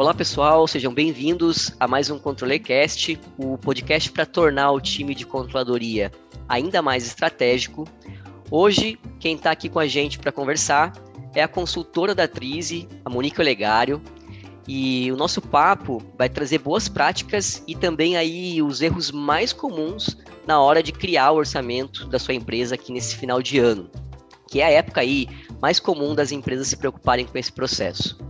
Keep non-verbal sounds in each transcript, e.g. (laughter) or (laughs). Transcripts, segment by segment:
Olá pessoal, sejam bem-vindos a mais um ControlerCast, o podcast para tornar o time de controladoria ainda mais estratégico. Hoje, quem está aqui com a gente para conversar é a consultora da Trize, a Monique Olegário, e o nosso papo vai trazer boas práticas e também aí os erros mais comuns na hora de criar o orçamento da sua empresa aqui nesse final de ano, que é a época aí mais comum das empresas se preocuparem com esse processo.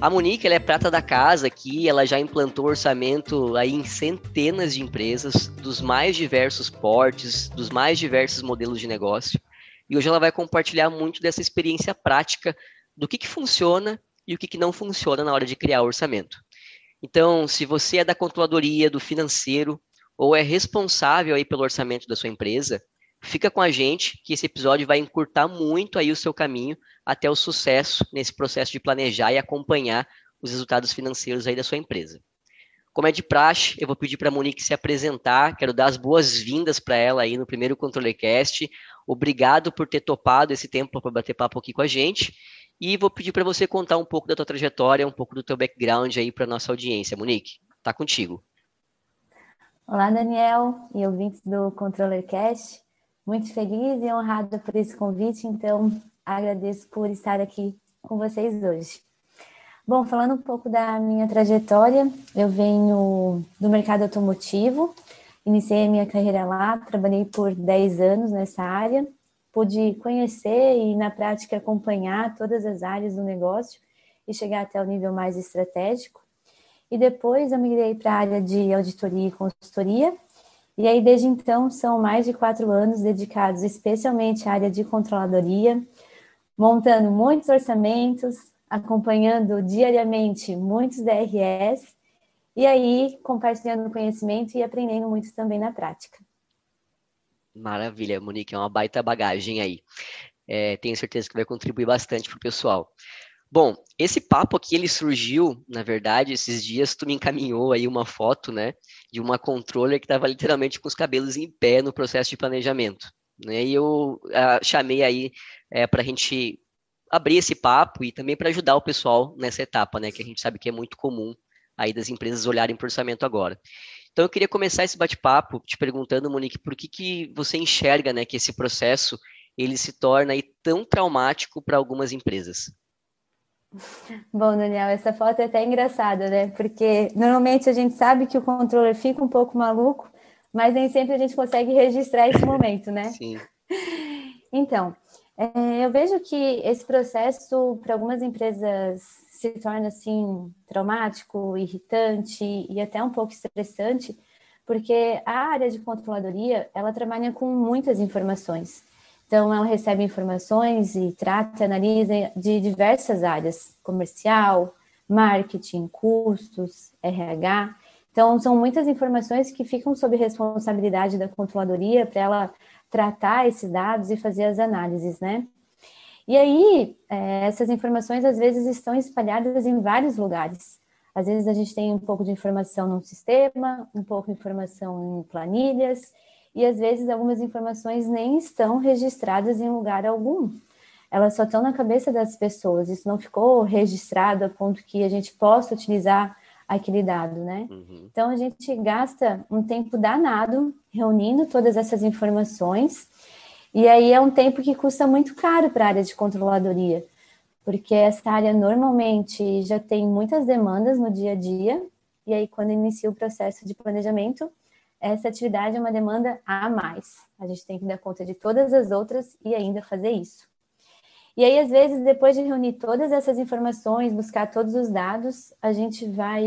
A Monique ela é prata da casa aqui, ela já implantou orçamento aí em centenas de empresas, dos mais diversos portes, dos mais diversos modelos de negócio. E hoje ela vai compartilhar muito dessa experiência prática do que, que funciona e o que, que não funciona na hora de criar orçamento. Então, se você é da controladoria, do financeiro, ou é responsável aí pelo orçamento da sua empresa, fica com a gente que esse episódio vai encurtar muito aí o seu caminho até o sucesso nesse processo de planejar e acompanhar os resultados financeiros aí da sua empresa. Como é de praxe, eu vou pedir para a Monique se apresentar, quero dar as boas-vindas para ela aí no primeiro ControleCast. Obrigado por ter topado esse tempo para bater papo aqui com a gente. E vou pedir para você contar um pouco da tua trajetória, um pouco do teu background aí para nossa audiência. Monique, tá contigo. Olá, Daniel e ouvintes do Controller Cast. Muito feliz e honrada por esse convite, então agradeço por estar aqui com vocês hoje. Bom, falando um pouco da minha trajetória, eu venho do mercado automotivo, iniciei a minha carreira lá, trabalhei por 10 anos nessa área, pude conhecer e, na prática, acompanhar todas as áreas do negócio e chegar até o nível mais estratégico. E depois eu migrei para a área de auditoria e consultoria. E aí, desde então, são mais de quatro anos dedicados especialmente à área de controladoria, montando muitos orçamentos, acompanhando diariamente muitos DRS, e aí compartilhando conhecimento e aprendendo muito também na prática. Maravilha, Monique, é uma baita bagagem aí. É, tenho certeza que vai contribuir bastante para o pessoal. Bom, esse papo aqui, ele surgiu, na verdade, esses dias tu me encaminhou aí uma foto, né, de uma controller que estava literalmente com os cabelos em pé no processo de planejamento, né, e eu a, chamei aí é, para a gente abrir esse papo e também para ajudar o pessoal nessa etapa, né, que a gente sabe que é muito comum aí das empresas olharem para o orçamento agora. Então eu queria começar esse bate-papo te perguntando, Monique, por que, que você enxerga né, que esse processo ele se torna aí tão traumático para algumas empresas? Bom, Daniel, essa foto é até engraçada, né? Porque normalmente a gente sabe que o controller fica um pouco maluco, mas nem sempre a gente consegue registrar esse momento, né? (laughs) Sim. Então, é, eu vejo que esse processo, para algumas empresas se torna assim traumático, irritante e até um pouco estressante, porque a área de controladoria ela trabalha com muitas informações. Então, ela recebe informações e trata, analisa de diversas áreas, comercial, marketing, custos, RH. Então, são muitas informações que ficam sob responsabilidade da controladoria para ela tratar esses dados e fazer as análises, né? E aí, é, essas informações às vezes estão espalhadas em vários lugares. Às vezes a gente tem um pouco de informação num sistema, um pouco de informação em planilhas, e às vezes algumas informações nem estão registradas em lugar algum. Elas só estão na cabeça das pessoas, isso não ficou registrado a ponto que a gente possa utilizar aquele dado, né? Uhum. Então a gente gasta um tempo danado reunindo todas essas informações e aí é um tempo que custa muito caro para a área de controladoria, porque essa área normalmente já tem muitas demandas no dia a dia, e aí quando inicia o processo de planejamento, essa atividade é uma demanda a mais. A gente tem que dar conta de todas as outras e ainda fazer isso. E aí, às vezes, depois de reunir todas essas informações, buscar todos os dados, a gente vai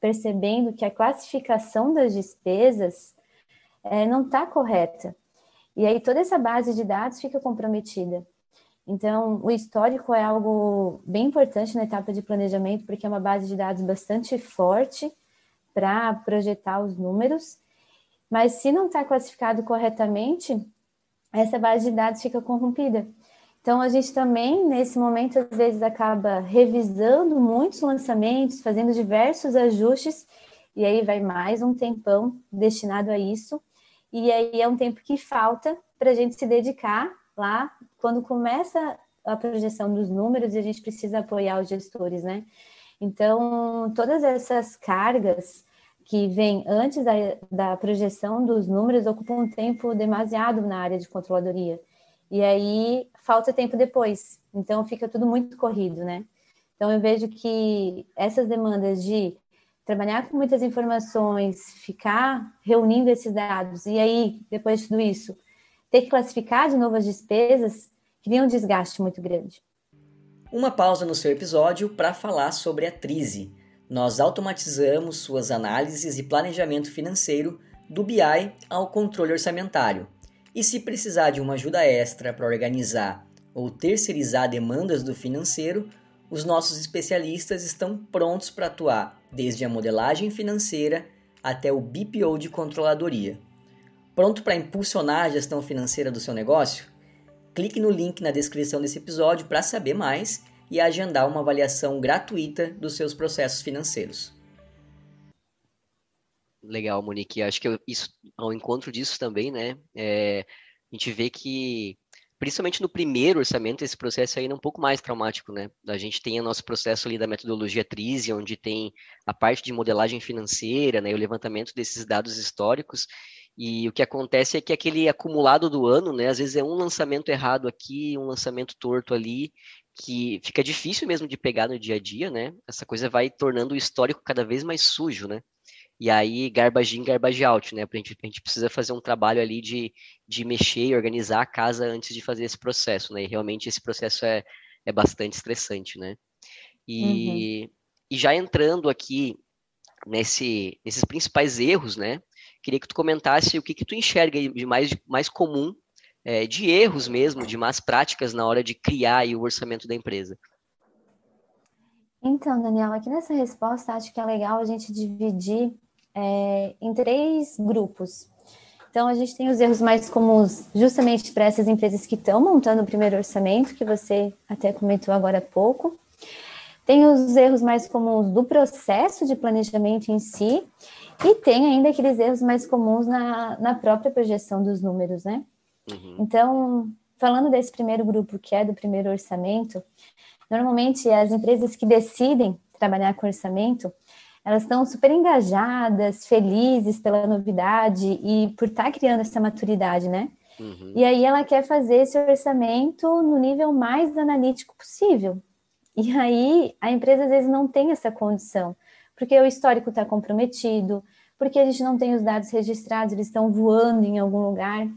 percebendo que a classificação das despesas é, não está correta. E aí toda essa base de dados fica comprometida. Então, o histórico é algo bem importante na etapa de planejamento, porque é uma base de dados bastante forte para projetar os números. Mas se não está classificado corretamente, essa base de dados fica corrompida. Então, a gente também, nesse momento, às vezes acaba revisando muitos lançamentos, fazendo diversos ajustes, e aí vai mais um tempão destinado a isso e aí é um tempo que falta para a gente se dedicar lá quando começa a projeção dos números e a gente precisa apoiar os gestores, né? Então, todas essas cargas que vêm antes da, da projeção dos números ocupam um tempo demasiado na área de controladoria. E aí falta tempo depois. Então, fica tudo muito corrido, né? Então, eu vejo que essas demandas de trabalhar com muitas informações, ficar reunindo esses dados, e aí, depois de tudo isso, ter que classificar de novo as despesas, cria um desgaste muito grande. Uma pausa no seu episódio para falar sobre a Trise. Nós automatizamos suas análises e planejamento financeiro do BI ao controle orçamentário. E se precisar de uma ajuda extra para organizar ou terceirizar demandas do financeiro, os nossos especialistas estão prontos para atuar desde a modelagem financeira até o BPO de controladoria. Pronto para impulsionar a gestão financeira do seu negócio? Clique no link na descrição desse episódio para saber mais e agendar uma avaliação gratuita dos seus processos financeiros. Legal, Monique. Acho que eu, isso, ao encontro disso também, né? É, a gente vê que principalmente no primeiro orçamento, esse processo aí é um pouco mais traumático, né? A gente tem o nosso processo ali da metodologia TRISE, onde tem a parte de modelagem financeira, né, o levantamento desses dados históricos, e o que acontece é que aquele acumulado do ano, né, às vezes é um lançamento errado aqui, um lançamento torto ali, que fica difícil mesmo de pegar no dia a dia, né? Essa coisa vai tornando o histórico cada vez mais sujo, né? E aí, garbage in, garbage out, né? A gente, a gente precisa fazer um trabalho ali de, de mexer e organizar a casa antes de fazer esse processo, né? E realmente esse processo é, é bastante estressante, né? E, uhum. e já entrando aqui nesse, nesses principais erros, né? Queria que tu comentasse o que, que tu enxerga de mais, mais comum, é, de erros mesmo, de más práticas na hora de criar o orçamento da empresa. Então, Daniel, aqui nessa resposta, acho que é legal a gente dividir é, em três grupos. Então, a gente tem os erros mais comuns, justamente para essas empresas que estão montando o primeiro orçamento, que você até comentou agora há pouco. Tem os erros mais comuns do processo de planejamento em si, e tem ainda aqueles erros mais comuns na, na própria projeção dos números, né? Uhum. Então, falando desse primeiro grupo, que é do primeiro orçamento, normalmente as empresas que decidem trabalhar com orçamento, elas estão super engajadas, felizes pela novidade e por estar tá criando essa maturidade, né? Uhum. E aí ela quer fazer esse orçamento no nível mais analítico possível. E aí a empresa às vezes não tem essa condição, porque o histórico está comprometido, porque a gente não tem os dados registrados, eles estão voando em algum lugar.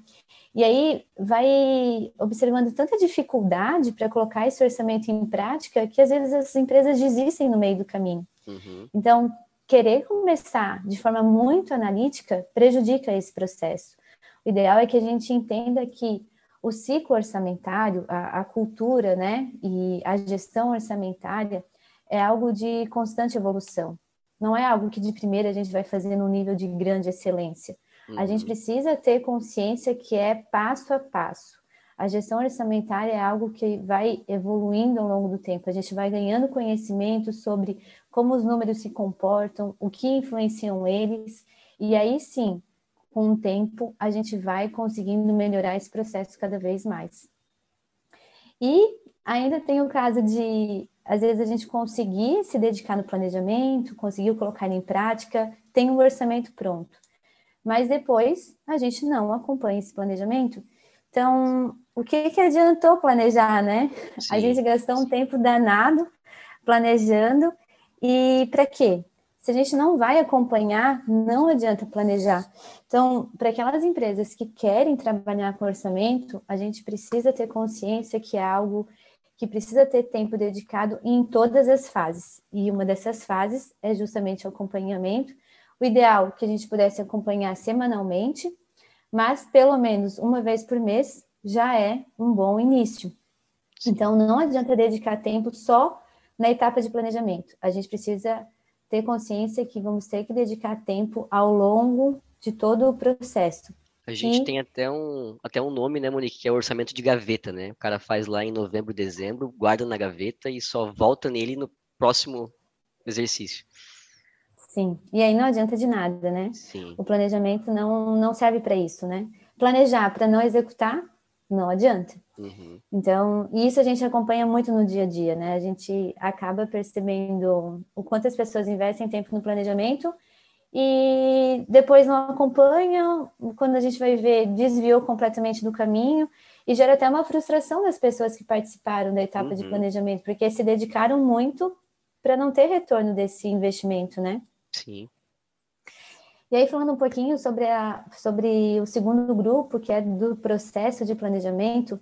E aí vai observando tanta dificuldade para colocar esse orçamento em prática que às vezes as empresas desistem no meio do caminho. Uhum. Então, querer começar de forma muito analítica prejudica esse processo. O ideal é que a gente entenda que o ciclo orçamentário, a, a cultura, né, e a gestão orçamentária é algo de constante evolução. Não é algo que de primeira a gente vai fazer num nível de grande excelência. Uhum. A gente uhum. precisa ter consciência que é passo a passo. A gestão orçamentária é algo que vai evoluindo ao longo do tempo. A gente vai ganhando conhecimento sobre como os números se comportam, o que influenciam eles, e aí sim, com o tempo, a gente vai conseguindo melhorar esse processo cada vez mais. E ainda tem o caso de, às vezes, a gente conseguir se dedicar no planejamento, conseguir colocar em prática, tem um orçamento pronto. Mas depois a gente não acompanha esse planejamento. Então, o que, que adiantou planejar, né? Sim. A gente gastou um tempo danado planejando e para quê? Se a gente não vai acompanhar, não adianta planejar. Então, para aquelas empresas que querem trabalhar com orçamento, a gente precisa ter consciência que é algo que precisa ter tempo dedicado em todas as fases. E uma dessas fases é justamente o acompanhamento. O ideal é que a gente pudesse acompanhar semanalmente, mas pelo menos uma vez por mês já é um bom início. Então, não adianta dedicar tempo só na etapa de planejamento. A gente precisa ter consciência que vamos ter que dedicar tempo ao longo de todo o processo. A gente e... tem até um, até um nome, né, Monique, que é o orçamento de gaveta, né? O cara faz lá em novembro, dezembro, guarda na gaveta e só volta nele no próximo exercício. Sim, e aí não adianta de nada, né? Sim. O planejamento não, não serve para isso, né? Planejar para não executar, não adianta. Uhum. Então, isso a gente acompanha muito no dia a dia, né? A gente acaba percebendo o quanto as pessoas investem tempo no planejamento e depois não acompanham, quando a gente vai ver, desviou completamente do caminho e gera até uma frustração das pessoas que participaram da etapa uhum. de planejamento, porque se dedicaram muito para não ter retorno desse investimento, né? Sim. E aí, falando um pouquinho sobre, a, sobre o segundo grupo, que é do processo de planejamento,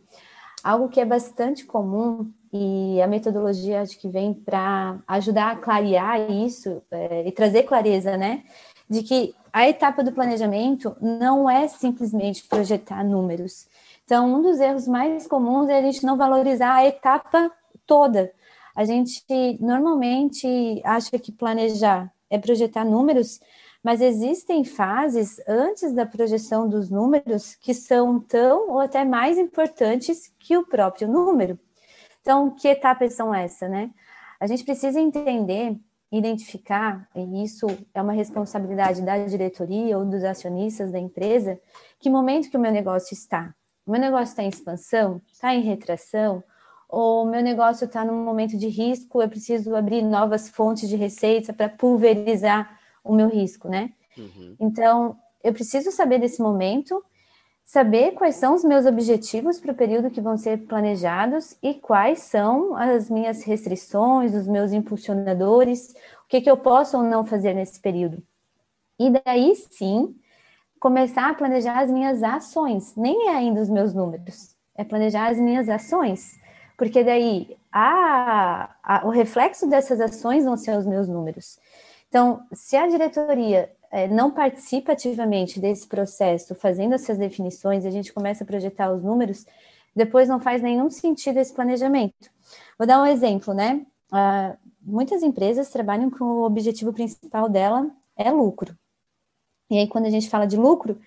algo que é bastante comum e a metodologia acho que vem para ajudar a clarear isso é, e trazer clareza, né? De que a etapa do planejamento não é simplesmente projetar números. Então, um dos erros mais comuns é a gente não valorizar a etapa toda. A gente normalmente acha que planejar é projetar números, mas existem fases antes da projeção dos números que são tão ou até mais importantes que o próprio número. Então, que etapas são essas, né? A gente precisa entender, identificar, e isso é uma responsabilidade da diretoria ou dos acionistas da empresa, que momento que o meu negócio está. O meu negócio está em expansão, está em retração, ou o meu negócio está num momento de risco, eu preciso abrir novas fontes de receita para pulverizar o meu risco, né? Uhum. Então, eu preciso saber desse momento, saber quais são os meus objetivos para o período que vão ser planejados e quais são as minhas restrições, os meus impulsionadores, o que, que eu posso ou não fazer nesse período. E daí sim, começar a planejar as minhas ações, nem é ainda os meus números, é planejar as minhas ações, porque daí a, a, o reflexo dessas ações vão ser os meus números. Então, se a diretoria é, não participa ativamente desse processo, fazendo essas definições, a gente começa a projetar os números, depois não faz nenhum sentido esse planejamento. Vou dar um exemplo, né? Uh, muitas empresas trabalham com o objetivo principal dela é lucro. E aí, quando a gente fala de lucro,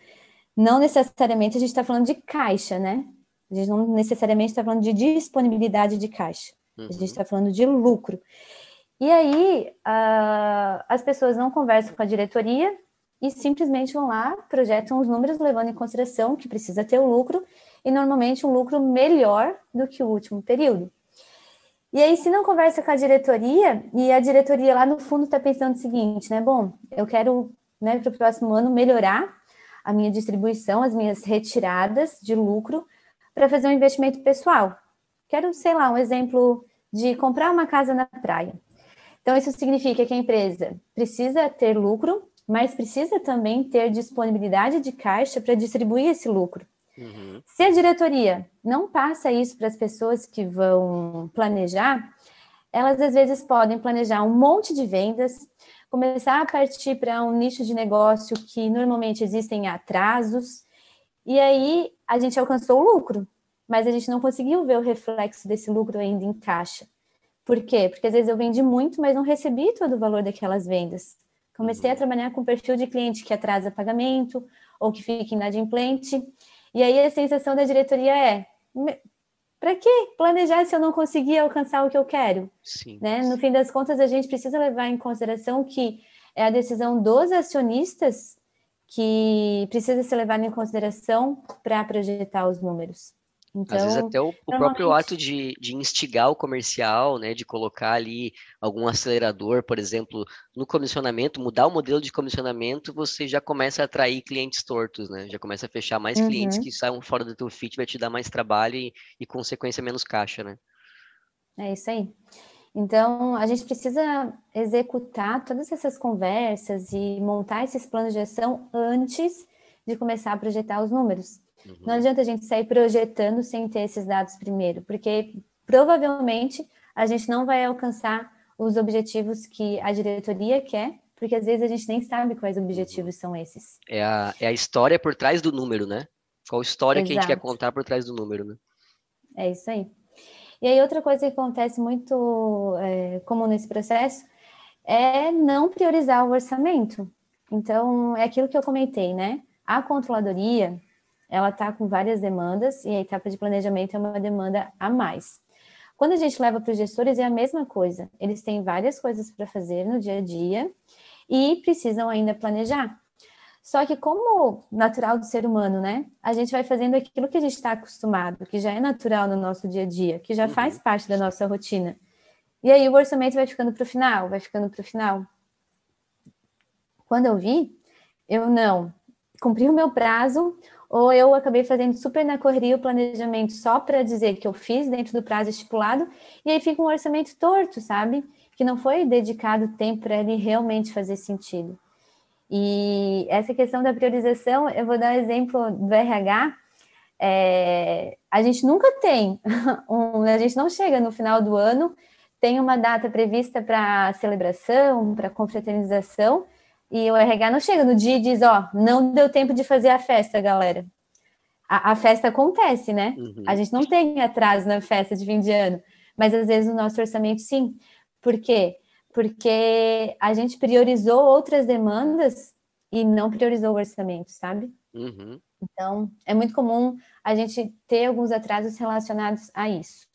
não necessariamente a gente está falando de caixa, né? A gente não necessariamente está falando de disponibilidade de caixa. Uhum. A gente está uhum. falando de lucro. E aí, uh, as pessoas não conversam com a diretoria e simplesmente vão lá, projetam os números levando em consideração que precisa ter o lucro e normalmente um lucro melhor do que o último período. E aí, se não conversa com a diretoria, e a diretoria lá no fundo está pensando o seguinte, né? Bom, eu quero, né, para o próximo ano, melhorar a minha distribuição, as minhas retiradas de lucro para fazer um investimento pessoal. Quero, sei lá, um exemplo de comprar uma casa na praia. Então, isso significa que a empresa precisa ter lucro, mas precisa também ter disponibilidade de caixa para distribuir esse lucro. Uhum. Se a diretoria não passa isso para as pessoas que vão planejar, elas às vezes podem planejar um monte de vendas, começar a partir para um nicho de negócio que normalmente existem atrasos, e aí a gente alcançou o lucro, mas a gente não conseguiu ver o reflexo desse lucro ainda em caixa. Por quê? Porque às vezes eu vendi muito, mas não recebi todo o valor daquelas vendas. Comecei a uhum. trabalhar com perfil de cliente que atrasa pagamento ou que fica inadimplente. E aí a sensação da diretoria é: para que planejar se eu não conseguir alcançar o que eu quero? Sim. Né? No fim das contas, a gente precisa levar em consideração que é a decisão dos acionistas que precisa ser levada em consideração para projetar os números. Então, Às vezes até o, o próprio ato de, de instigar o comercial, né, de colocar ali algum acelerador, por exemplo, no comissionamento, mudar o modelo de comissionamento, você já começa a atrair clientes tortos, né? Já começa a fechar mais uhum. clientes que saiam fora do teu fit, vai te dar mais trabalho e, e consequência menos caixa, né? É isso aí. Então, a gente precisa executar todas essas conversas e montar esses planos de ação antes de começar a projetar os números. Uhum. Não adianta a gente sair projetando sem ter esses dados primeiro, porque provavelmente a gente não vai alcançar os objetivos que a diretoria quer, porque às vezes a gente nem sabe quais objetivos são esses. É a, é a história por trás do número, né? Qual história Exato. que a gente quer contar por trás do número, né? É isso aí. E aí, outra coisa que acontece muito é, comum nesse processo é não priorizar o orçamento. Então, é aquilo que eu comentei, né? A controladoria, ela está com várias demandas e a etapa de planejamento é uma demanda a mais. Quando a gente leva para os gestores, é a mesma coisa. Eles têm várias coisas para fazer no dia a dia e precisam ainda planejar. Só que, como natural do ser humano, né? A gente vai fazendo aquilo que a gente está acostumado, que já é natural no nosso dia a dia, que já uhum. faz parte da nossa rotina. E aí o orçamento vai ficando para o final, vai ficando para o final. Quando eu vi, eu não cumpri o meu prazo, ou eu acabei fazendo super na correria o planejamento só para dizer que eu fiz dentro do prazo estipulado, e aí fica um orçamento torto, sabe? Que não foi dedicado tempo para ele realmente fazer sentido. E essa questão da priorização, eu vou dar um exemplo do RH. É, a gente nunca tem, (laughs) um, a gente não chega no final do ano, tem uma data prevista para celebração, para confraternização, e o RH não chega no dia e diz: Ó, oh, não deu tempo de fazer a festa, galera. A, a festa acontece, né? Uhum. A gente não tem atraso na festa de fim de ano, mas às vezes no nosso orçamento, sim. Por quê? porque a gente priorizou outras demandas e não priorizou o orçamento, sabe? Uhum. Então, é muito comum a gente ter alguns atrasos relacionados a isso.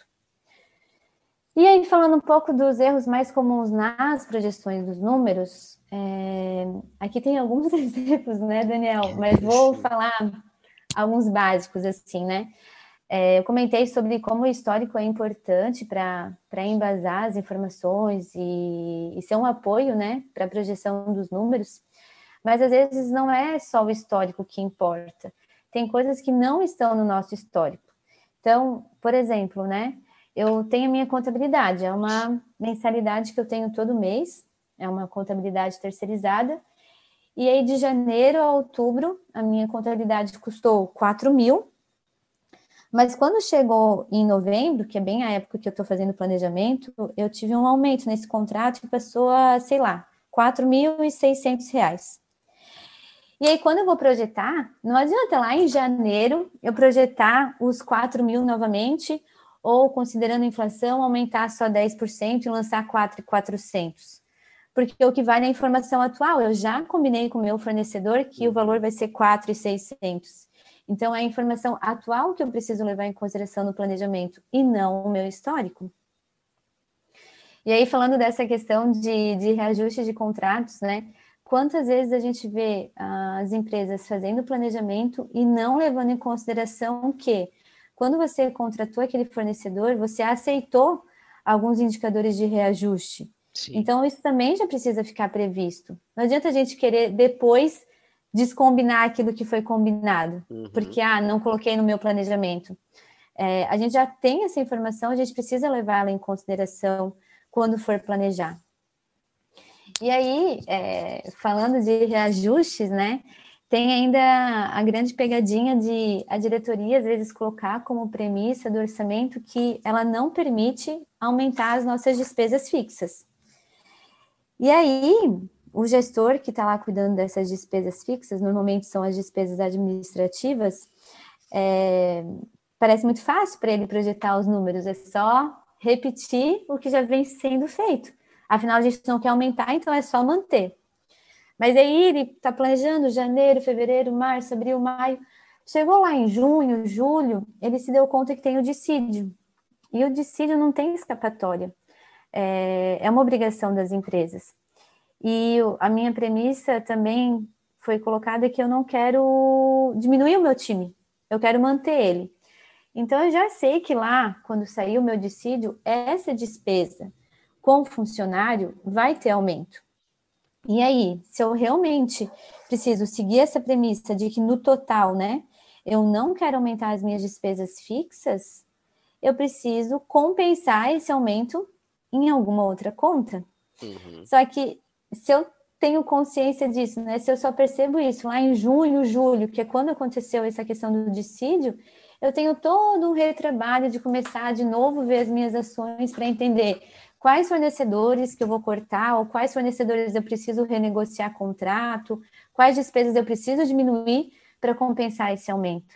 E aí, falando um pouco dos erros mais comuns nas projeções dos números, é... aqui tem alguns (laughs) exemplos, né, Daniel? Mas vou falar alguns básicos, assim, né? É, eu comentei sobre como o histórico é importante para embasar as informações e, e ser um apoio né, para a projeção dos números, mas às vezes não é só o histórico que importa, tem coisas que não estão no nosso histórico. Então, por exemplo, né, eu tenho a minha contabilidade, é uma mensalidade que eu tenho todo mês, é uma contabilidade terceirizada, e aí de janeiro a outubro a minha contabilidade custou 4 mil, mas quando chegou em novembro, que é bem a época que eu estou fazendo o planejamento, eu tive um aumento nesse contrato que passou a, sei lá, R$ 4.600. E aí, quando eu vou projetar, não adianta lá em janeiro eu projetar os 4 mil novamente, ou considerando a inflação, aumentar só 10% e lançar 4,400. Porque o que vale é a informação atual. Eu já combinei com o meu fornecedor que o valor vai ser 4,600. Então, é a informação atual que eu preciso levar em consideração no planejamento e não o meu histórico. E aí, falando dessa questão de, de reajuste de contratos, né? Quantas vezes a gente vê as empresas fazendo planejamento e não levando em consideração que, quando você contratou aquele fornecedor, você aceitou alguns indicadores de reajuste. Sim. Então, isso também já precisa ficar previsto. Não adianta a gente querer depois descombinar aquilo que foi combinado, uhum. porque, ah, não coloquei no meu planejamento. É, a gente já tem essa informação, a gente precisa levá-la em consideração quando for planejar. E aí, é, falando de reajustes, né, tem ainda a grande pegadinha de a diretoria às vezes colocar como premissa do orçamento que ela não permite aumentar as nossas despesas fixas. E aí, o gestor que está lá cuidando dessas despesas fixas, normalmente são as despesas administrativas, é, parece muito fácil para ele projetar os números, é só repetir o que já vem sendo feito. Afinal, a gente não quer aumentar, então é só manter. Mas aí ele está planejando janeiro, fevereiro, março, abril, maio. Chegou lá em junho, julho, ele se deu conta que tem o dissídio. E o dissídio não tem escapatória. É, é uma obrigação das empresas. E a minha premissa também foi colocada que eu não quero diminuir o meu time, eu quero manter ele. Então eu já sei que lá, quando sair o meu dissídio, essa despesa com funcionário vai ter aumento. E aí, se eu realmente preciso seguir essa premissa de que no total, né, eu não quero aumentar as minhas despesas fixas, eu preciso compensar esse aumento em alguma outra conta. Uhum. Só que se eu tenho consciência disso, né? Se eu só percebo isso lá em junho, julho, que é quando aconteceu essa questão do dissídio, eu tenho todo um retrabalho de começar de novo ver as minhas ações para entender quais fornecedores que eu vou cortar, ou quais fornecedores eu preciso renegociar contrato, quais despesas eu preciso diminuir para compensar esse aumento.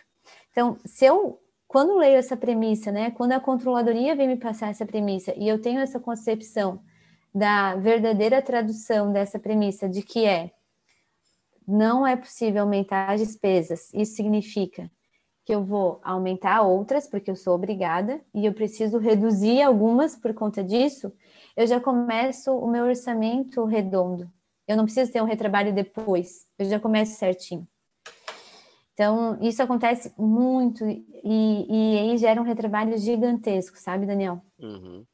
Então, se eu, quando leio essa premissa, né, quando a controladoria vem me passar essa premissa e eu tenho essa concepção da verdadeira tradução dessa premissa de que é não é possível aumentar as despesas. Isso significa que eu vou aumentar outras porque eu sou obrigada e eu preciso reduzir algumas por conta disso. Eu já começo o meu orçamento redondo. Eu não preciso ter um retrabalho depois, eu já começo certinho. Então, isso acontece muito e, e aí gera um retrabalho gigantesco, sabe, Daniel? Uhum.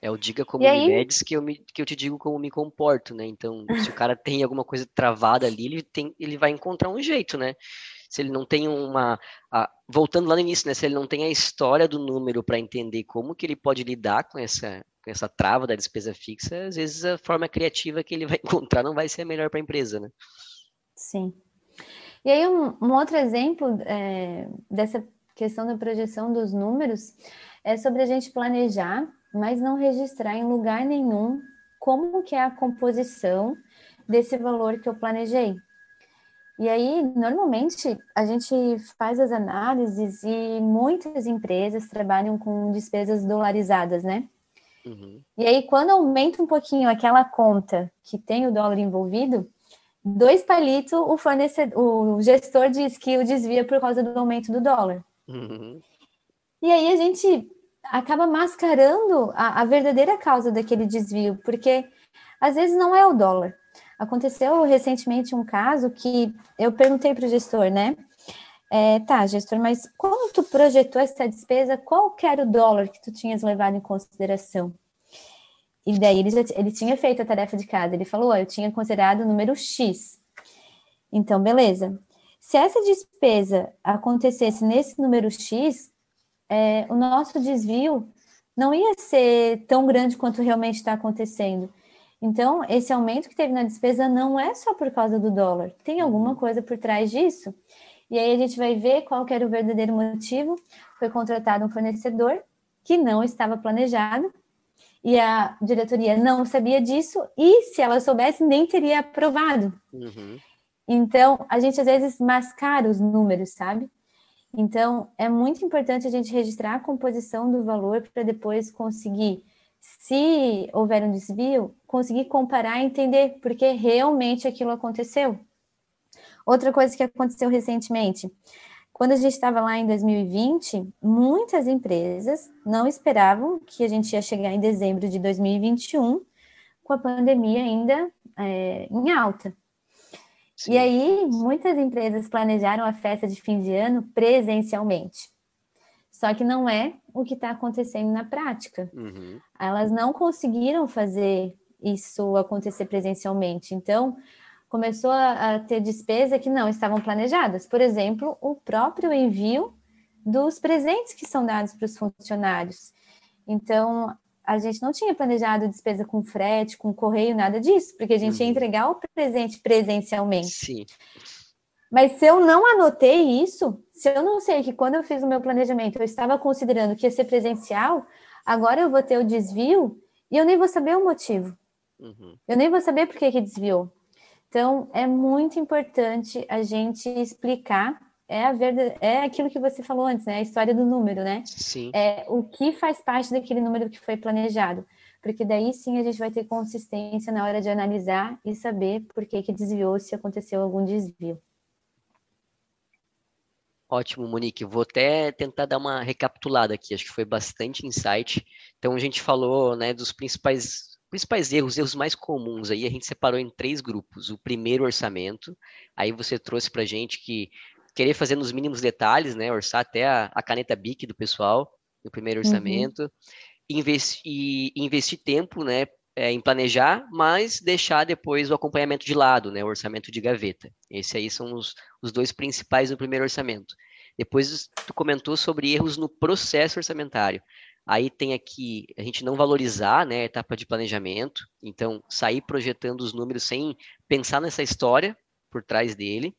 É o diga como e me aí... medes que eu, me, que eu te digo como me comporto, né? Então, se o cara (laughs) tem alguma coisa travada ali, ele, tem, ele vai encontrar um jeito, né? Se ele não tem uma. A, voltando lá no início, né? Se ele não tem a história do número para entender como que ele pode lidar com essa, com essa trava da despesa fixa, às vezes a forma criativa que ele vai (laughs) encontrar não vai ser a melhor para a empresa, né? Sim. E aí, um, um outro exemplo é, dessa questão da projeção dos números é sobre a gente planejar, mas não registrar em lugar nenhum como que é a composição desse valor que eu planejei. E aí, normalmente, a gente faz as análises e muitas empresas trabalham com despesas dolarizadas, né? Uhum. E aí, quando aumenta um pouquinho aquela conta que tem o dólar envolvido, dois palitos, o fornecedor, o gestor diz que o desvia por causa do aumento do dólar. Uhum. E aí a gente acaba mascarando a, a, verdadeira causa daquele desvio, porque às vezes não é o dólar. Aconteceu recentemente um caso que eu perguntei para o gestor, né? É, tá, gestor, mas como tu projetou essa despesa, qual que era o dólar que tu tinhas levado em consideração? E daí ele, já, ele tinha feito a tarefa de casa. Ele falou: oh, eu tinha considerado o número X. Então, beleza. Se essa despesa acontecesse nesse número X, é, o nosso desvio não ia ser tão grande quanto realmente está acontecendo. Então, esse aumento que teve na despesa não é só por causa do dólar, tem alguma coisa por trás disso. E aí a gente vai ver qual era o verdadeiro motivo. Foi contratado um fornecedor que não estava planejado e a diretoria não sabia disso, e se ela soubesse, nem teria aprovado. Uhum. Então, a gente às vezes mascara os números, sabe? Então, é muito importante a gente registrar a composição do valor para depois conseguir, se houver um desvio, conseguir comparar e entender porque realmente aquilo aconteceu. Outra coisa que aconteceu recentemente, quando a gente estava lá em 2020, muitas empresas não esperavam que a gente ia chegar em dezembro de 2021 com a pandemia ainda é, em alta. Sim. E aí, muitas empresas planejaram a festa de fim de ano presencialmente. Só que não é o que está acontecendo na prática. Uhum. Elas não conseguiram fazer isso acontecer presencialmente. Então, começou a, a ter despesa que não estavam planejadas. Por exemplo, o próprio envio dos presentes que são dados para os funcionários. Então, a gente não tinha planejado despesa com frete, com correio, nada disso, porque a gente uhum. ia entregar o presente presencialmente. Sim. Mas se eu não anotei isso, se eu não sei que quando eu fiz o meu planejamento eu estava considerando que ia ser presencial, agora eu vou ter o desvio e eu nem vou saber o motivo. Uhum. Eu nem vou saber por que, que desviou. Então, é muito importante a gente explicar é a verdade, é aquilo que você falou antes, né? A história do número, né? Sim. É o que faz parte daquele número que foi planejado, porque daí sim a gente vai ter consistência na hora de analisar e saber por que que desviou, se aconteceu algum desvio. Ótimo, Monique. Vou até tentar dar uma recapitulada aqui. Acho que foi bastante insight. Então a gente falou, né, dos principais principais erros, erros mais comuns aí, a gente separou em três grupos. O primeiro orçamento, aí você trouxe para gente que querer fazer nos mínimos detalhes, né, orçar até a, a caneta BIC do pessoal no primeiro uhum. orçamento, uhum. investir, e investir tempo, né, é, em planejar, mas deixar depois o acompanhamento de lado, né, o orçamento de gaveta. Esses aí são os, os dois principais do primeiro orçamento. Depois tu comentou sobre erros no processo orçamentário. Aí tem aqui a gente não valorizar né, a etapa de planejamento, então sair projetando os números sem pensar nessa história por trás dele.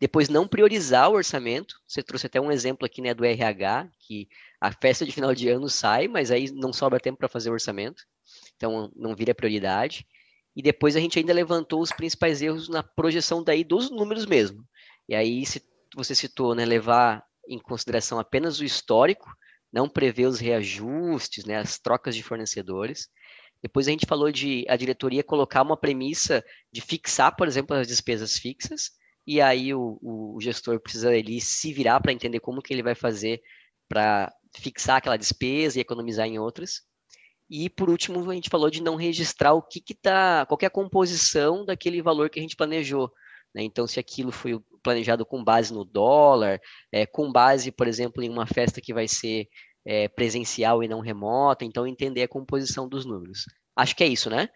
Depois não priorizar o orçamento. Você trouxe até um exemplo aqui né, do RH, que a festa de final de ano sai, mas aí não sobra tempo para fazer o orçamento. Então não vira prioridade. E depois a gente ainda levantou os principais erros na projeção daí dos números mesmo. E aí se você citou, né, levar em consideração apenas o histórico não prevê os reajustes, né, as trocas de fornecedores. Depois a gente falou de a diretoria colocar uma premissa de fixar, por exemplo, as despesas fixas, e aí o, o gestor precisa ele se virar para entender como que ele vai fazer para fixar aquela despesa e economizar em outras. E por último, a gente falou de não registrar o que que tá, qual que é a composição daquele valor que a gente planejou. Né? Então, se aquilo foi planejado com base no dólar, é, com base, por exemplo, em uma festa que vai ser é, presencial e não remota, então entender a composição dos números. Acho que é isso, né?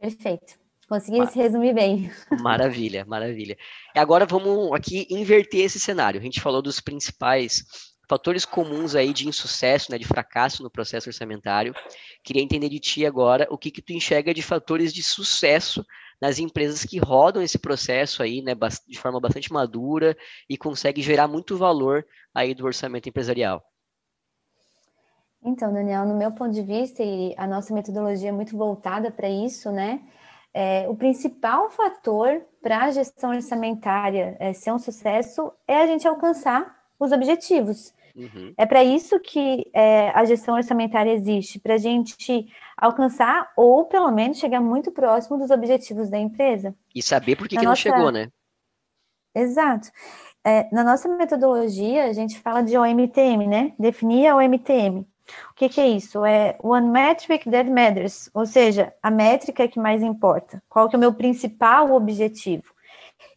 Perfeito. Consegui Mar... resumir bem. Maravilha, maravilha. Agora vamos aqui inverter esse cenário. A gente falou dos principais fatores comuns aí de insucesso, né, de fracasso no processo orçamentário. Queria entender de ti agora o que que tu enxerga de fatores de sucesso nas empresas que rodam esse processo aí, né, de forma bastante madura e consegue gerar muito valor aí do orçamento empresarial. Então, Daniel, no meu ponto de vista, e a nossa metodologia é muito voltada para isso, né? É, o principal fator para a gestão orçamentária é, ser um sucesso é a gente alcançar os objetivos. Uhum. É para isso que é, a gestão orçamentária existe, para a gente alcançar ou pelo menos chegar muito próximo dos objetivos da empresa. E saber por que, que nossa... não chegou, né? Exato. É, na nossa metodologia, a gente fala de OMTM, né? Definir a OMTM. O que, que, é isso? É One Metric That Matters, ou seja, a métrica que mais importa. Qual que é o meu principal objetivo?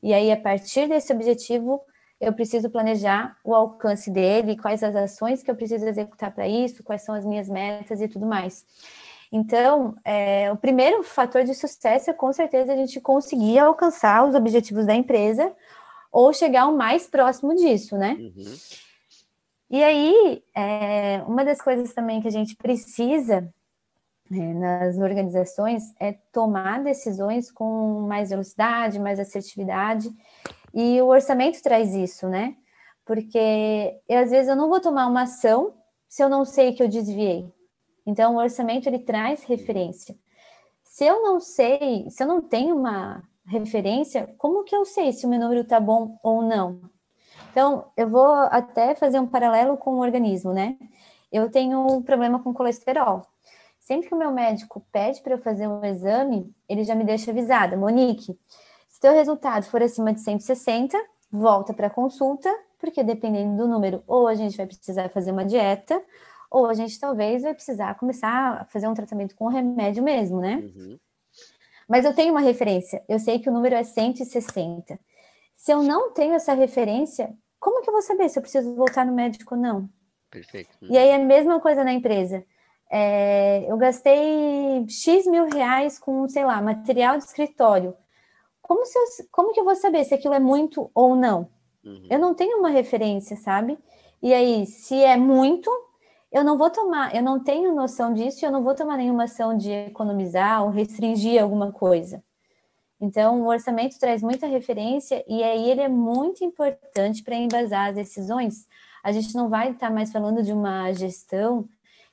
E aí, a partir desse objetivo, eu preciso planejar o alcance dele, quais as ações que eu preciso executar para isso, quais são as minhas metas e tudo mais. Então, é, o primeiro fator de sucesso é com certeza a gente conseguir alcançar os objetivos da empresa ou chegar o mais próximo disso, né? Uhum. E aí, é, uma das coisas também que a gente precisa é, nas organizações é tomar decisões com mais velocidade, mais assertividade, e o orçamento traz isso, né? Porque às vezes eu não vou tomar uma ação se eu não sei que eu desviei. Então, o orçamento ele traz referência. Se eu não sei, se eu não tenho uma referência, como que eu sei se o meu número está bom ou não? Então, eu vou até fazer um paralelo com o organismo, né? Eu tenho um problema com colesterol. Sempre que o meu médico pede para eu fazer um exame, ele já me deixa avisada, Monique, se teu resultado for acima de 160, volta para consulta, porque dependendo do número, ou a gente vai precisar fazer uma dieta, ou a gente talvez vai precisar começar a fazer um tratamento com remédio mesmo, né? Uhum. Mas eu tenho uma referência, eu sei que o número é 160. Se eu não tenho essa referência, como que eu vou saber se eu preciso voltar no médico ou não? Perfeito. E aí é a mesma coisa na empresa. É, eu gastei X mil reais com, sei lá, material de escritório. Como, se eu, como que eu vou saber se aquilo é muito ou não? Uhum. Eu não tenho uma referência, sabe? E aí, se é muito, eu não vou tomar, eu não tenho noção disso e eu não vou tomar nenhuma ação de economizar ou restringir alguma coisa. Então, o orçamento traz muita referência e aí ele é muito importante para embasar as decisões. A gente não vai estar mais falando de uma gestão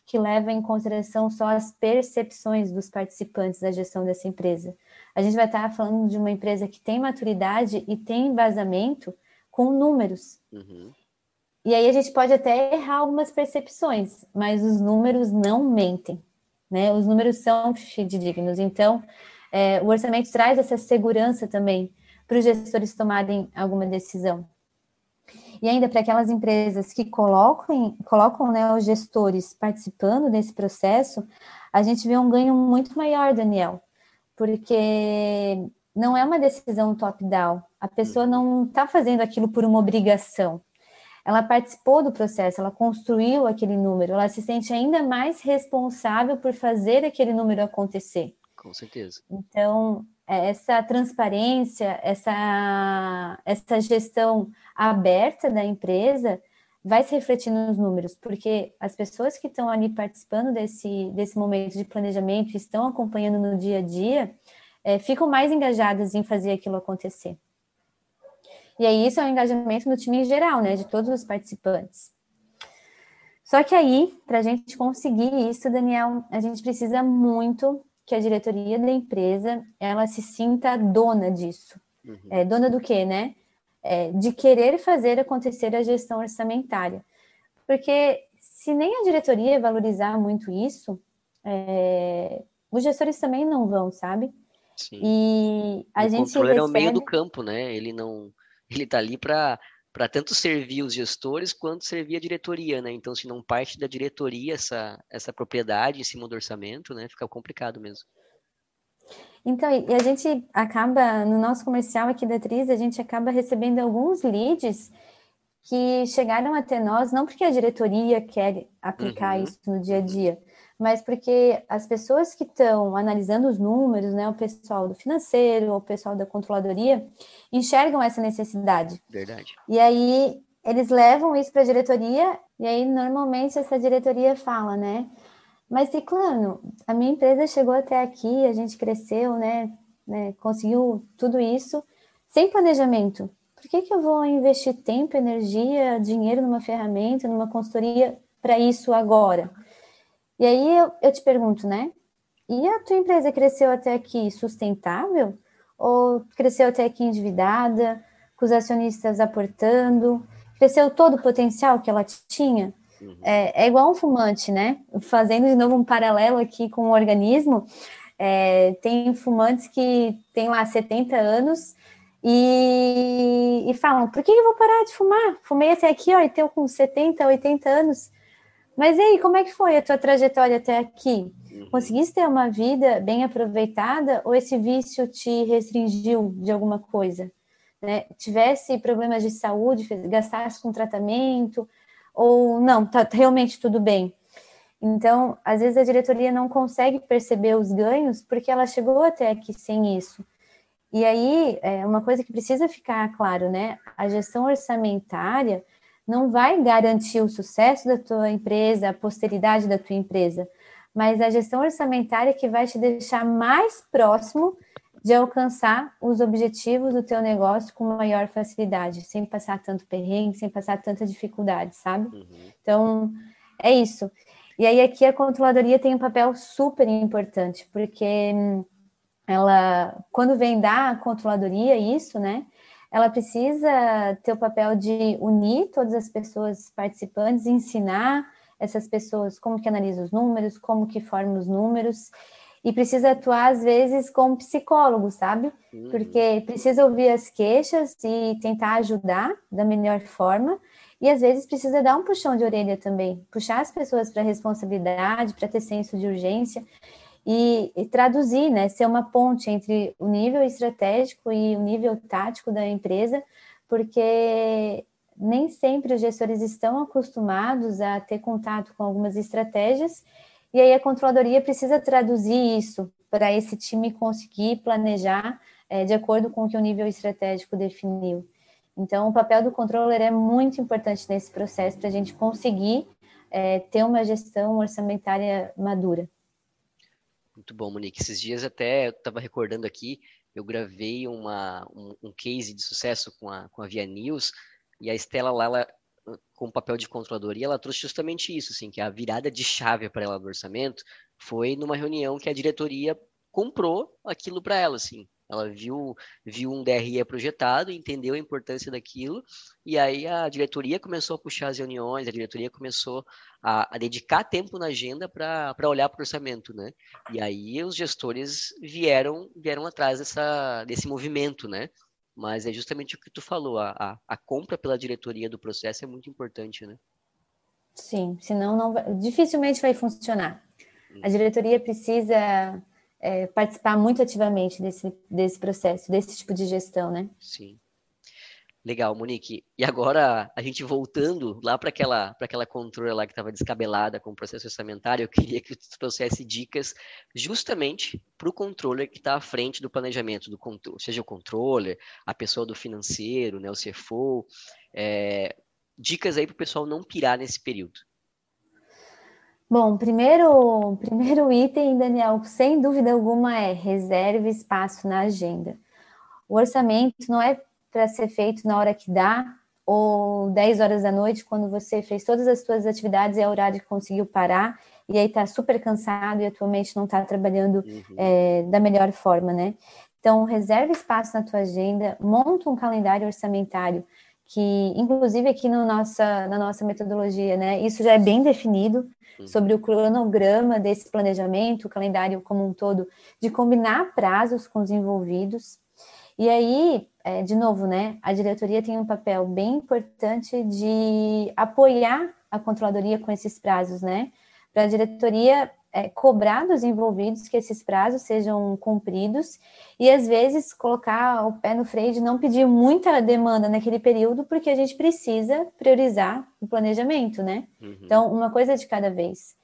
que leva em consideração só as percepções dos participantes da gestão dessa empresa. A gente vai estar falando de uma empresa que tem maturidade e tem embasamento com números. Uhum. E aí a gente pode até errar algumas percepções, mas os números não mentem, né? Os números são fidedignos. Então, é, o orçamento traz essa segurança também para os gestores tomarem alguma decisão. E ainda para aquelas empresas que colocam, colocam né, os gestores participando desse processo, a gente vê um ganho muito maior, Daniel, porque não é uma decisão top-down. A pessoa não está fazendo aquilo por uma obrigação. Ela participou do processo, ela construiu aquele número, ela se sente ainda mais responsável por fazer aquele número acontecer. Com certeza. Então, é, essa transparência, essa, essa gestão aberta da empresa vai se refletir nos números, porque as pessoas que estão ali participando desse, desse momento de planejamento, estão acompanhando no dia a dia, é, ficam mais engajadas em fazer aquilo acontecer. E aí isso é um engajamento no time em geral, né, de todos os participantes. Só que aí, para a gente conseguir isso, Daniel, a gente precisa muito que a diretoria da empresa ela se sinta dona disso. Uhum. É, dona do quê, né? É, de querer fazer acontecer a gestão orçamentária. Porque se nem a diretoria valorizar muito isso, é, os gestores também não vão, sabe? Sim. E a o gente recebe... é o meio do campo, né? Ele não, ele tá ali para para tanto servir os gestores quanto servir a diretoria, né? Então, se não parte da diretoria essa, essa propriedade em cima do orçamento, né, fica complicado mesmo. Então, e a gente acaba, no nosso comercial aqui da Tris, a gente acaba recebendo alguns leads que chegaram até nós, não porque a diretoria quer aplicar uhum. isso no dia a dia, mas porque as pessoas que estão analisando os números, né, o pessoal do financeiro, o pessoal da controladoria, enxergam essa necessidade. Verdade. E aí eles levam isso para a diretoria, e aí normalmente essa diretoria fala, né? Mas Ciclano, a minha empresa chegou até aqui, a gente cresceu, né? né conseguiu tudo isso sem planejamento. Por que, que eu vou investir tempo, energia, dinheiro numa ferramenta, numa consultoria para isso agora? E aí eu, eu te pergunto, né? E a tua empresa cresceu até aqui sustentável? Ou cresceu até aqui endividada, com os acionistas aportando? Cresceu todo o potencial que ela tinha? Uhum. É, é, igual um fumante, né? Fazendo de novo um paralelo aqui com o organismo, é, tem fumantes que têm lá 70 anos e, e falam: por que eu vou parar de fumar? Fumei até aqui, ó, e tenho com 70, 80 anos. Mas e aí, como é que foi a tua trajetória até aqui? Uhum. Conseguiste ter uma vida bem aproveitada ou esse vício te restringiu de alguma coisa? Né? Tivesse problemas de saúde, gastasse com tratamento, ou não, tá realmente tudo bem? Então, às vezes a diretoria não consegue perceber os ganhos porque ela chegou até aqui sem isso. E aí, é uma coisa que precisa ficar claro, né? A gestão orçamentária não vai garantir o sucesso da tua empresa, a posteridade da tua empresa, mas a gestão orçamentária que vai te deixar mais próximo de alcançar os objetivos do teu negócio com maior facilidade, sem passar tanto perrengue, sem passar tanta dificuldade, sabe? Uhum. Então, é isso. E aí aqui a controladoria tem um papel super importante, porque hum, ela, quando vem da controladoria isso, né, ela precisa ter o papel de unir todas as pessoas participantes, ensinar essas pessoas como que analisa os números, como que forma os números, e precisa atuar às vezes como psicólogo, sabe? Uhum. Porque precisa ouvir as queixas e tentar ajudar da melhor forma, e às vezes precisa dar um puxão de orelha também, puxar as pessoas para responsabilidade, para ter senso de urgência. E, e, traduzir, né, ser uma ponte entre o nível estratégico e o nível tático da empresa, porque nem sempre os gestores estão acostumados a ter contato com algumas estratégias, e aí a controladoria precisa traduzir isso para esse time conseguir planejar é, de acordo com o que o nível estratégico definiu. Então, o papel do controller é muito importante nesse processo para a gente conseguir é, ter uma gestão orçamentária madura. Muito bom, Monique. Esses dias até eu estava recordando aqui, eu gravei uma, um, um, case de sucesso com a, com a Via News e a Estela lá, ela, com o papel de controladoria, ela trouxe justamente isso, assim, que a virada de chave para ela do orçamento foi numa reunião que a diretoria comprou aquilo para ela, assim. Ela viu, viu um DRE projetado, entendeu a importância daquilo, e aí a diretoria começou a puxar as reuniões, a diretoria começou a, a dedicar tempo na agenda para olhar para o orçamento, né? E aí os gestores vieram vieram atrás dessa, desse movimento, né? Mas é justamente o que tu falou, a, a, a compra pela diretoria do processo é muito importante, né? Sim, senão não vai, dificilmente vai funcionar. A hum. diretoria precisa é, participar muito ativamente desse, desse processo, desse tipo de gestão, né? Sim. Legal, Monique. E agora, a gente voltando lá para aquela, aquela controle lá que estava descabelada com o processo orçamentário, eu queria que tu trouxesse dicas justamente para o controller que está à frente do planejamento, do controle, seja o controller, a pessoa do financeiro, né, o CFO. É, dicas aí para o pessoal não pirar nesse período. Bom, primeiro, primeiro item, Daniel, sem dúvida alguma, é reserve espaço na agenda. O orçamento não é para ser feito na hora que dá, ou 10 horas da noite, quando você fez todas as suas atividades e é o horário que conseguiu parar, e aí está super cansado e atualmente não está trabalhando uhum. é, da melhor forma, né? Então, reserve espaço na tua agenda, monta um calendário orçamentário que, inclusive aqui no nossa, na nossa metodologia, né, isso já é bem definido uhum. sobre o cronograma desse planejamento, o calendário como um todo, de combinar prazos com os envolvidos. E aí, é, de novo, né, a diretoria tem um papel bem importante de apoiar a controladoria com esses prazos, né? Para a diretoria é, cobrar dos envolvidos que esses prazos sejam cumpridos e às vezes colocar o pé no freio de não pedir muita demanda naquele período, porque a gente precisa priorizar o planejamento, né? Uhum. Então, uma coisa de cada vez.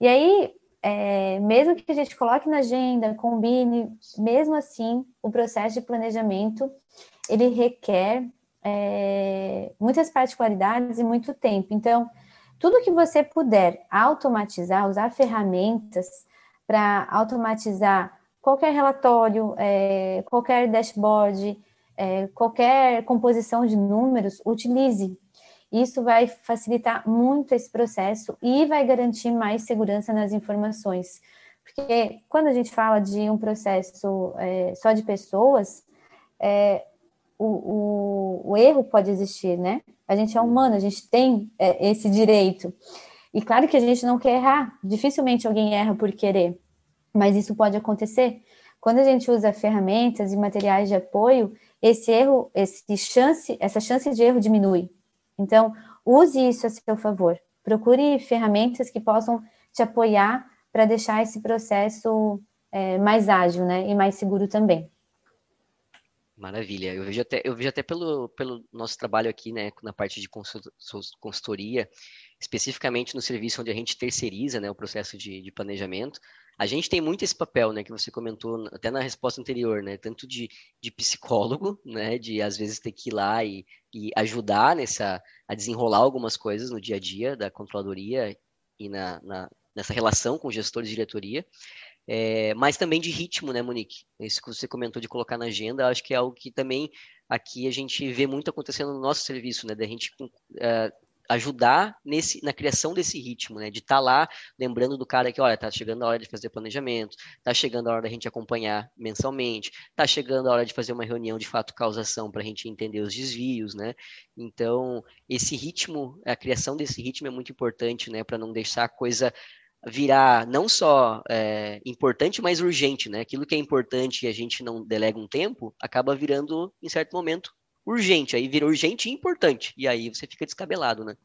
E aí, é, mesmo que a gente coloque na agenda, combine, mesmo assim, o processo de planejamento ele requer é, muitas particularidades e muito tempo. Então, tudo que você puder automatizar, usar ferramentas para automatizar qualquer relatório, é, qualquer dashboard, é, qualquer composição de números, utilize. Isso vai facilitar muito esse processo e vai garantir mais segurança nas informações. Porque quando a gente fala de um processo é, só de pessoas, é, o, o, o, erro pode existir, né? A gente é humano, a gente tem é, esse direito. E claro que a gente não quer errar, dificilmente alguém erra por querer, mas isso pode acontecer. Quando a gente usa ferramentas e materiais de apoio, esse erro, esse chance, essa chance de erro diminui. Então, use isso a seu favor. Procure ferramentas que possam te apoiar para deixar esse processo é, mais ágil, né? E mais seguro também. Maravilha. Eu vejo até, eu vejo até pelo, pelo nosso trabalho aqui, né, na parte de consultoria, especificamente no serviço onde a gente terceiriza, né, o processo de, de planejamento, a gente tem muito esse papel, né, que você comentou até na resposta anterior, né, tanto de, de psicólogo, (laughs) né, de às vezes ter que ir lá e, e ajudar nessa, a desenrolar algumas coisas no dia a dia da controladoria e na, na nessa relação com gestores de diretoria, é, mas também de ritmo, né, Monique? Isso que você comentou de colocar na agenda, acho que é algo que também aqui a gente vê muito acontecendo no nosso serviço, né? Da gente uh, ajudar nesse, na criação desse ritmo, né? De estar tá lá lembrando do cara que, olha, tá chegando a hora de fazer planejamento, tá chegando a hora da gente acompanhar mensalmente, tá chegando a hora de fazer uma reunião de fato causação para a gente entender os desvios, né? Então, esse ritmo, a criação desse ritmo é muito importante, né? Para não deixar a coisa virar não só é, importante, mas urgente, né? Aquilo que é importante e a gente não delega um tempo, acaba virando, em certo momento, urgente. Aí vira urgente e importante. E aí você fica descabelado, né?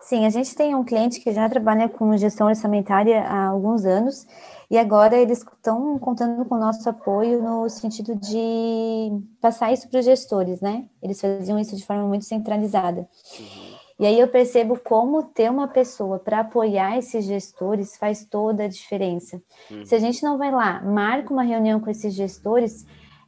Sim, a gente tem um cliente que já trabalha com gestão orçamentária há alguns anos e agora eles estão contando com o nosso apoio no sentido de passar isso para os gestores, né? Eles faziam isso de forma muito centralizada. Uhum. E aí eu percebo como ter uma pessoa para apoiar esses gestores faz toda a diferença. Uhum. Se a gente não vai lá, marca uma reunião com esses gestores,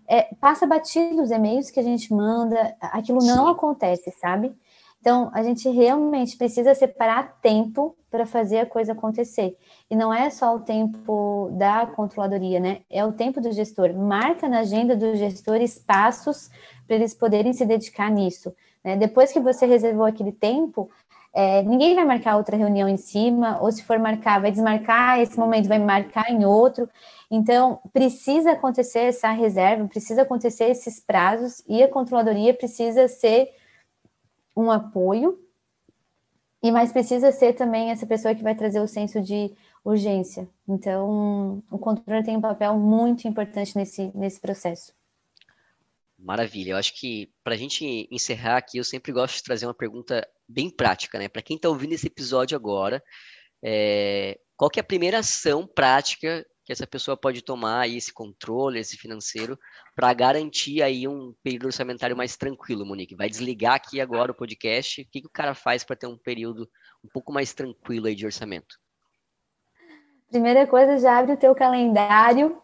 é, passa batido os e-mails que a gente manda, aquilo Sim. não acontece, sabe? Então, a gente realmente precisa separar tempo para fazer a coisa acontecer. E não é só o tempo da controladoria, né? É o tempo do gestor. Marca na agenda do gestor espaços para eles poderem se dedicar nisso. Né? Depois que você reservou aquele tempo, é, ninguém vai marcar outra reunião em cima, ou se for marcar, vai desmarcar esse momento, vai marcar em outro. Então, precisa acontecer essa reserva, precisa acontecer esses prazos, e a controladoria precisa ser um apoio, e mais precisa ser também essa pessoa que vai trazer o senso de urgência. Então, o controle tem um papel muito importante nesse, nesse processo. Maravilha. Eu acho que para a gente encerrar aqui, eu sempre gosto de trazer uma pergunta bem prática, né? Para quem está ouvindo esse episódio agora, é... qual que é a primeira ação prática que essa pessoa pode tomar aí, esse controle, esse financeiro, para garantir aí um período orçamentário mais tranquilo, Monique? Vai desligar aqui agora o podcast. O que, que o cara faz para ter um período um pouco mais tranquilo aí de orçamento? Primeira coisa, já abre o teu calendário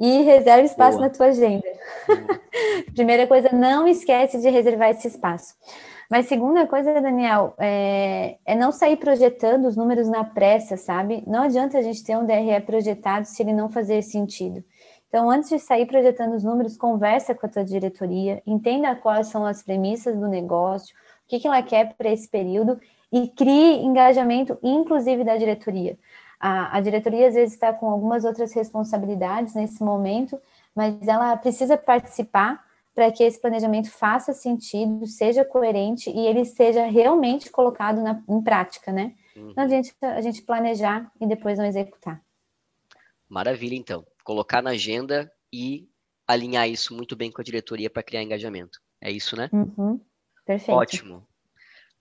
e reserve espaço Boa. na tua agenda. (laughs) Primeira coisa, não esquece de reservar esse espaço. Mas segunda coisa, Daniel, é, é, não sair projetando os números na pressa, sabe? Não adianta a gente ter um DRE projetado se ele não fazer sentido. Então, antes de sair projetando os números, conversa com a tua diretoria, entenda quais são as premissas do negócio, o que, que ela quer para esse período e crie engajamento, inclusive da diretoria. A, a diretoria às vezes está com algumas outras responsabilidades nesse momento, mas ela precisa participar para que esse planejamento faça sentido, seja coerente e ele seja realmente colocado na, em prática, né? Uhum. Não adianta a gente planejar e depois não executar. Maravilha, então. Colocar na agenda e alinhar isso muito bem com a diretoria para criar engajamento. É isso, né? Uhum. Perfeito. Ótimo.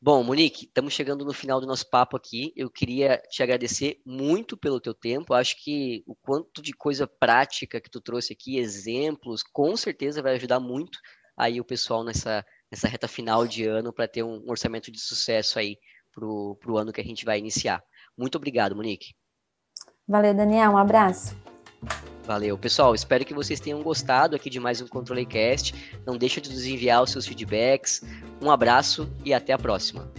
Bom, Monique, estamos chegando no final do nosso papo aqui. Eu queria te agradecer muito pelo teu tempo. Acho que o quanto de coisa prática que tu trouxe aqui, exemplos, com certeza vai ajudar muito aí o pessoal nessa, nessa reta final de ano para ter um orçamento de sucesso aí para o ano que a gente vai iniciar. Muito obrigado, Monique. Valeu, Daniel. Um abraço. Valeu, pessoal. Espero que vocês tenham gostado aqui de mais um Controle Cast. Não deixa de nos enviar os seus feedbacks. Um abraço e até a próxima.